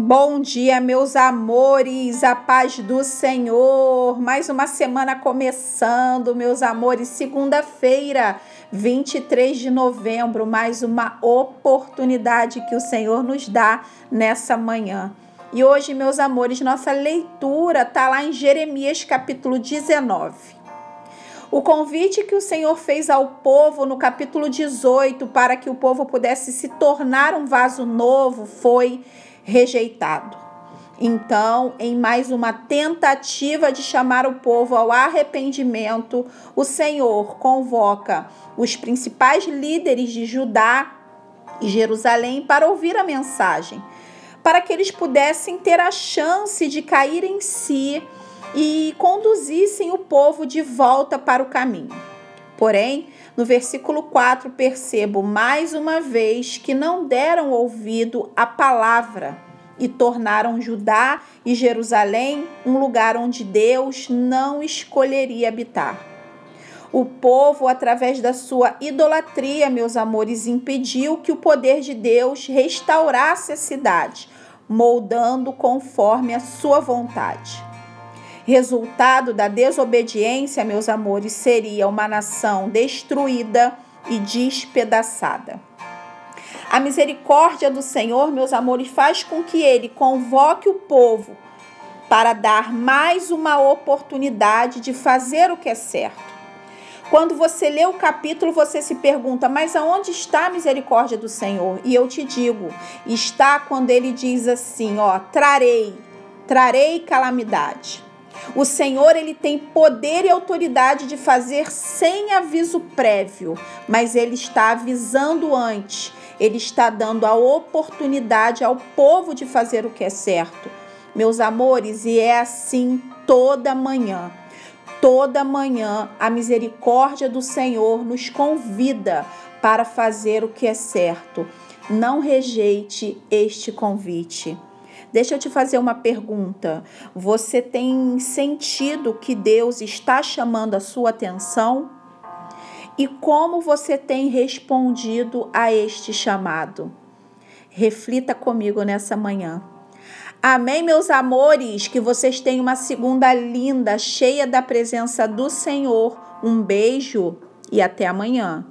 Bom dia, meus amores, a paz do Senhor. Mais uma semana começando, meus amores. Segunda-feira, 23 de novembro, mais uma oportunidade que o Senhor nos dá nessa manhã. E hoje, meus amores, nossa leitura está lá em Jeremias capítulo 19. O convite que o Senhor fez ao povo no capítulo 18 para que o povo pudesse se tornar um vaso novo foi rejeitado. Então, em mais uma tentativa de chamar o povo ao arrependimento, o Senhor convoca os principais líderes de Judá e Jerusalém para ouvir a mensagem, para que eles pudessem ter a chance de cair em si e conduzissem o povo de volta para o caminho. Porém, no versículo 4, percebo mais uma vez que não deram ouvido à palavra e tornaram Judá e Jerusalém um lugar onde Deus não escolheria habitar. O povo, através da sua idolatria, meus amores, impediu que o poder de Deus restaurasse a cidade, moldando conforme a sua vontade. Resultado da desobediência, meus amores, seria uma nação destruída e despedaçada. A misericórdia do Senhor, meus amores, faz com que ele convoque o povo para dar mais uma oportunidade de fazer o que é certo. Quando você lê o capítulo, você se pergunta: mas aonde está a misericórdia do Senhor? E eu te digo: está quando ele diz assim: ó, trarei, trarei calamidade. O Senhor ele tem poder e autoridade de fazer sem aviso prévio, mas ele está avisando antes. Ele está dando a oportunidade ao povo de fazer o que é certo. Meus amores, e é assim toda manhã. Toda manhã a misericórdia do Senhor nos convida para fazer o que é certo. Não rejeite este convite. Deixa eu te fazer uma pergunta. Você tem sentido que Deus está chamando a sua atenção? E como você tem respondido a este chamado? Reflita comigo nessa manhã. Amém, meus amores? Que vocês tenham uma segunda linda, cheia da presença do Senhor. Um beijo e até amanhã.